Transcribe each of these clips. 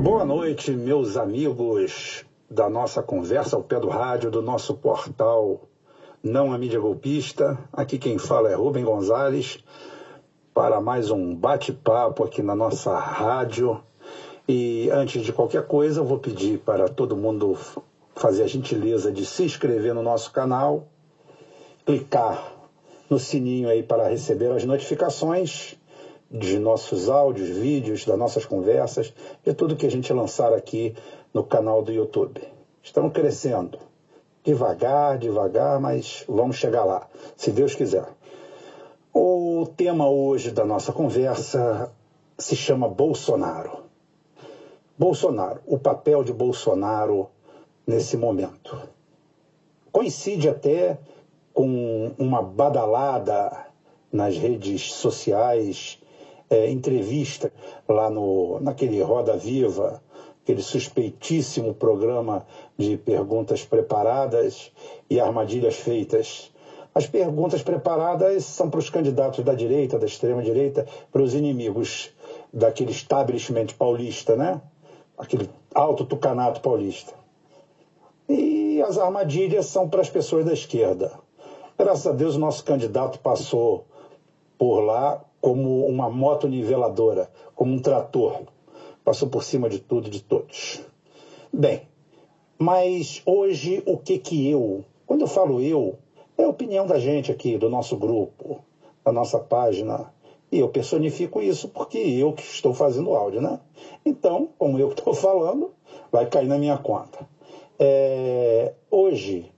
Boa noite, meus amigos da nossa conversa ao pé do rádio, do nosso portal Não a Mídia Golpista. Aqui quem fala é Rubem Gonzalez para mais um bate-papo aqui na nossa rádio. E antes de qualquer coisa, eu vou pedir para todo mundo fazer a gentileza de se inscrever no nosso canal, clicar no sininho aí para receber as notificações de nossos áudios, vídeos, das nossas conversas, de tudo que a gente lançar aqui no canal do YouTube. Estamos crescendo. Devagar, devagar, mas vamos chegar lá, se Deus quiser. O tema hoje da nossa conversa se chama Bolsonaro. Bolsonaro, o papel de Bolsonaro nesse momento. Coincide até com uma badalada nas redes sociais, é, entrevista lá no, naquele Roda Viva, aquele suspeitíssimo programa de perguntas preparadas e armadilhas feitas. As perguntas preparadas são para os candidatos da direita, da extrema-direita, para os inimigos daquele establishment paulista, né? Aquele alto tucanato paulista. E as armadilhas são para as pessoas da esquerda. Graças a Deus, o nosso candidato passou por lá como uma moto niveladora, como um trator. Passou por cima de tudo e de todos. Bem, mas hoje o que que eu, quando eu falo eu, é a opinião da gente aqui, do nosso grupo, da nossa página. E eu personifico isso porque eu que estou fazendo áudio, né? Então, como eu que estou falando, vai cair na minha conta. É, hoje,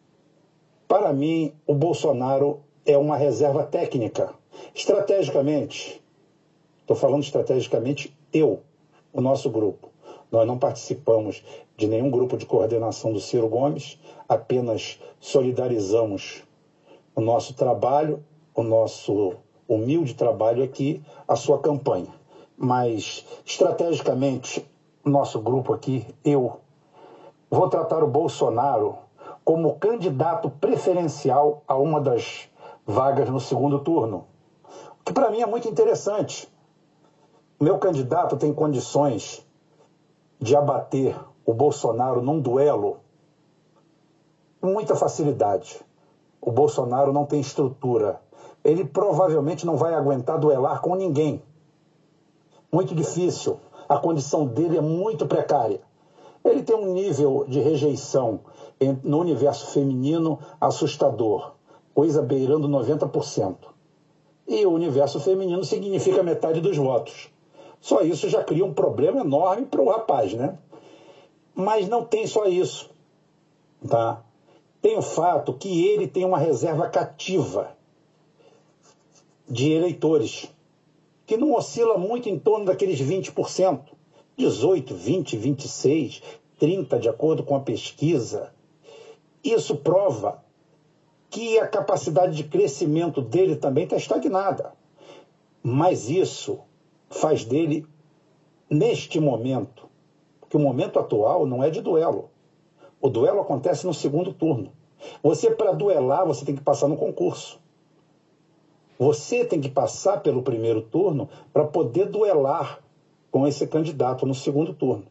para mim, o Bolsonaro é uma reserva técnica. Estrategicamente, estou falando estrategicamente eu, o nosso grupo. Nós não participamos de nenhum grupo de coordenação do Ciro Gomes, apenas solidarizamos o nosso trabalho, o nosso humilde trabalho aqui, a sua campanha. Mas, estrategicamente, nosso grupo aqui, eu, vou tratar o Bolsonaro como candidato preferencial a uma das vagas no segundo turno. Que para mim é muito interessante. Meu candidato tem condições de abater o Bolsonaro num duelo com muita facilidade. O Bolsonaro não tem estrutura. Ele provavelmente não vai aguentar duelar com ninguém. Muito difícil. A condição dele é muito precária. Ele tem um nível de rejeição no universo feminino assustador, coisa beirando 90%. E o universo feminino significa metade dos votos. Só isso já cria um problema enorme para o rapaz, né? Mas não tem só isso, tá? Tem o fato que ele tem uma reserva cativa de eleitores, que não oscila muito em torno daqueles 20%, 18, 20, 26, 30, de acordo com a pesquisa. Isso prova que a capacidade de crescimento dele também está estagnada. Mas isso faz dele, neste momento, porque o momento atual não é de duelo. O duelo acontece no segundo turno. Você, para duelar, você tem que passar no concurso. Você tem que passar pelo primeiro turno para poder duelar com esse candidato no segundo turno.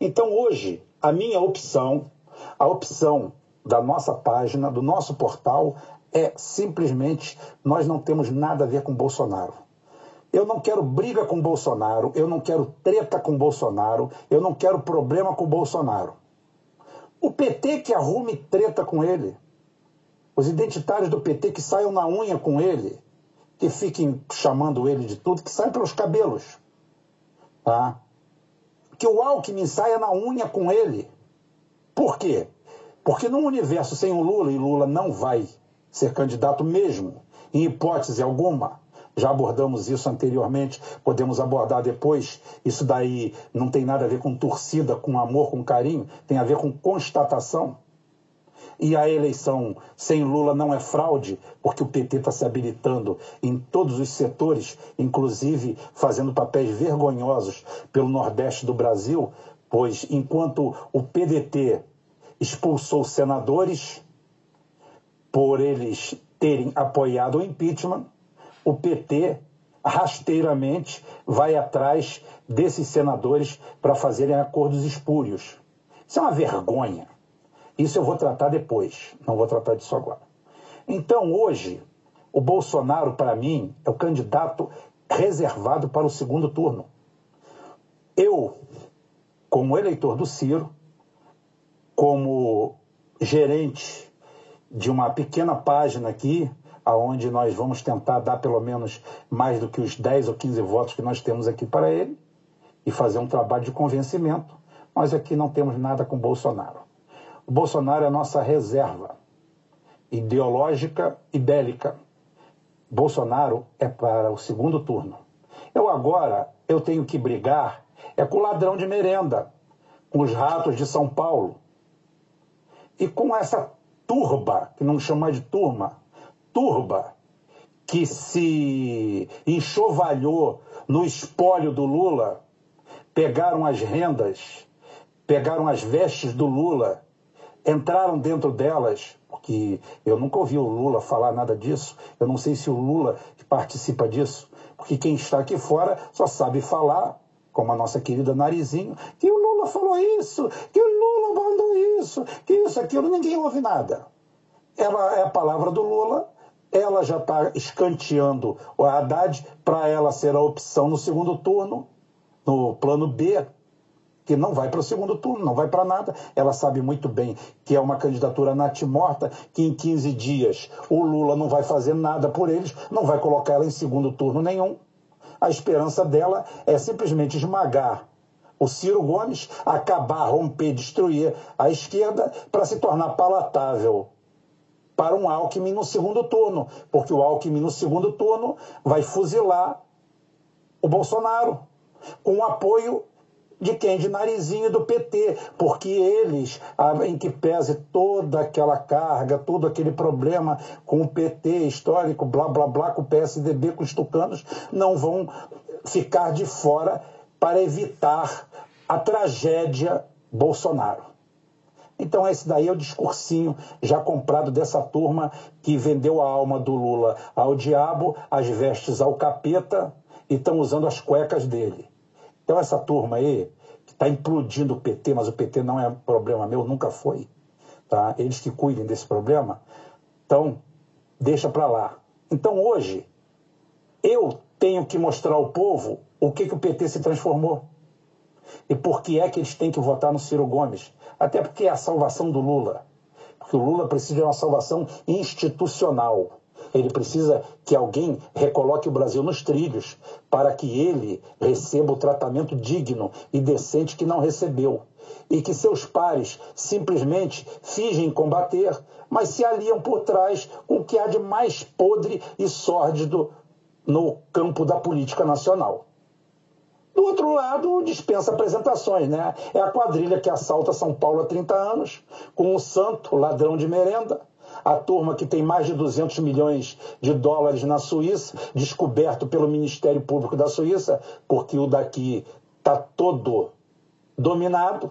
Então, hoje, a minha opção, a opção da nossa página, do nosso portal, é simplesmente nós não temos nada a ver com Bolsonaro. Eu não quero briga com Bolsonaro, eu não quero treta com Bolsonaro, eu não quero problema com Bolsonaro. O PT que arrume treta com ele. Os identitários do PT que saiam na unha com ele, que fiquem chamando ele de tudo, que saiam pelos cabelos. Tá? Que o Alckmin saia na unha com ele. Por quê? Porque num universo sem o Lula, e Lula não vai ser candidato mesmo, em hipótese alguma, já abordamos isso anteriormente, podemos abordar depois. Isso daí não tem nada a ver com torcida, com amor, com carinho, tem a ver com constatação. E a eleição sem Lula não é fraude, porque o PT está se habilitando em todos os setores, inclusive fazendo papéis vergonhosos pelo Nordeste do Brasil, pois enquanto o PDT expulsou senadores por eles terem apoiado o impeachment. O PT rasteiramente vai atrás desses senadores para fazerem acordos espúrios. Isso é uma vergonha. Isso eu vou tratar depois, não vou tratar disso agora. Então, hoje, o Bolsonaro, para mim, é o candidato reservado para o segundo turno. Eu, como eleitor do Ciro, como gerente de uma pequena página aqui, aonde nós vamos tentar dar pelo menos mais do que os 10 ou 15 votos que nós temos aqui para ele e fazer um trabalho de convencimento. Nós aqui não temos nada com Bolsonaro. O Bolsonaro é a nossa reserva ideológica e bélica. Bolsonaro é para o segundo turno. Eu agora eu tenho que brigar é com o ladrão de merenda, com os ratos de São Paulo e com essa turba, que não chama de turma, turba que se enxovalhou no espólio do Lula, pegaram as rendas, pegaram as vestes do Lula, entraram dentro delas, porque eu nunca ouvi o Lula falar nada disso, eu não sei se o Lula participa disso, porque quem está aqui fora só sabe falar, como a nossa querida Narizinho, que o Lula falou isso, que o Lula mandou isso, que isso, aquilo, ninguém ouve nada. Ela é a palavra do Lula, ela já está escanteando o Haddad para ela ser a opção no segundo turno, no plano B, que não vai para o segundo turno, não vai para nada. Ela sabe muito bem que é uma candidatura natimorta, que em 15 dias o Lula não vai fazer nada por eles, não vai colocar ela em segundo turno nenhum. A esperança dela é simplesmente esmagar o Ciro Gomes, acabar, romper, destruir a esquerda para se tornar palatável para um Alckmin no segundo turno, porque o Alckmin no segundo turno vai fuzilar o Bolsonaro, com o apoio de quem? De Narizinho do PT, porque eles, em que pese toda aquela carga, todo aquele problema com o PT histórico, blá blá blá, com o PSDB, com os tucanos, não vão ficar de fora para evitar a tragédia Bolsonaro. Então, esse daí é o discursinho já comprado dessa turma que vendeu a alma do Lula ao diabo, as vestes ao capeta e estão usando as cuecas dele. Então, essa turma aí, que está implodindo o PT, mas o PT não é problema meu, nunca foi. Tá? Eles que cuidem desse problema. Então, deixa para lá. Então, hoje, eu tenho que mostrar ao povo o que, que o PT se transformou. E por que é que eles têm que votar no Ciro Gomes? Até porque é a salvação do Lula. Porque o Lula precisa de uma salvação institucional. Ele precisa que alguém recoloque o Brasil nos trilhos para que ele receba o tratamento digno e decente que não recebeu. E que seus pares simplesmente fingem combater, mas se aliam por trás com o que há de mais podre e sórdido no campo da política nacional. Do outro lado, dispensa apresentações, né? É a quadrilha que assalta São Paulo há 30 anos, com o santo ladrão de merenda, a turma que tem mais de 200 milhões de dólares na Suíça, descoberto pelo Ministério Público da Suíça, porque o daqui está todo dominado.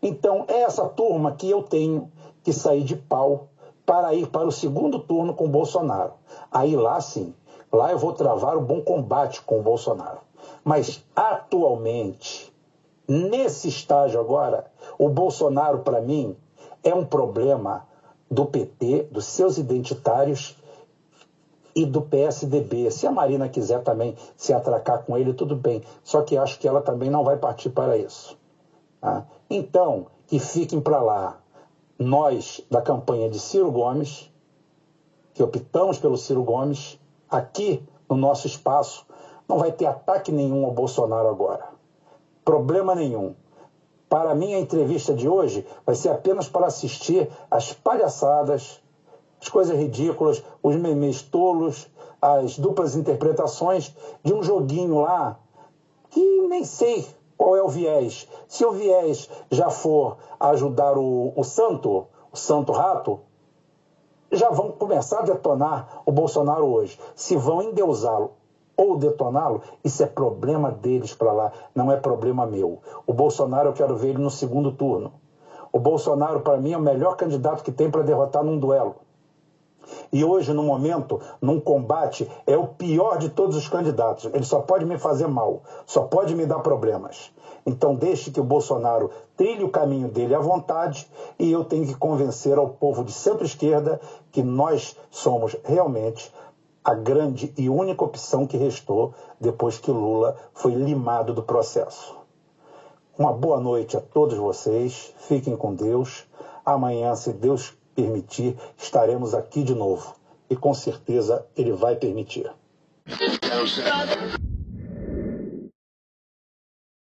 Então, é essa turma que eu tenho que sair de pau para ir para o segundo turno com o Bolsonaro. Aí lá sim, lá eu vou travar o bom combate com o Bolsonaro. Mas atualmente, nesse estágio agora, o Bolsonaro, para mim, é um problema do PT, dos seus identitários e do PSDB. Se a Marina quiser também se atracar com ele, tudo bem. Só que acho que ela também não vai partir para isso. Tá? Então, que fiquem para lá nós da campanha de Ciro Gomes, que optamos pelo Ciro Gomes, aqui no nosso espaço, não vai ter ataque nenhum ao Bolsonaro agora. Problema nenhum. Para mim, a entrevista de hoje vai ser apenas para assistir às palhaçadas, as coisas ridículas, os memes tolos, as duplas interpretações de um joguinho lá que nem sei qual é o viés. Se o viés já for ajudar o, o santo, o santo rato, já vão começar a detonar o Bolsonaro hoje. Se vão endeusá-lo ou detoná-lo, isso é problema deles para lá, não é problema meu. O Bolsonaro eu quero ver ele no segundo turno. O Bolsonaro, para mim, é o melhor candidato que tem para derrotar num duelo. E hoje, no momento, num combate, é o pior de todos os candidatos. Ele só pode me fazer mal, só pode me dar problemas. Então, deixe que o Bolsonaro trilhe o caminho dele à vontade e eu tenho que convencer ao povo de centro-esquerda que nós somos realmente a grande e única opção que restou depois que Lula foi limado do processo. Uma boa noite a todos vocês, fiquem com Deus. Amanhã, se Deus permitir, estaremos aqui de novo. E com certeza ele vai permitir.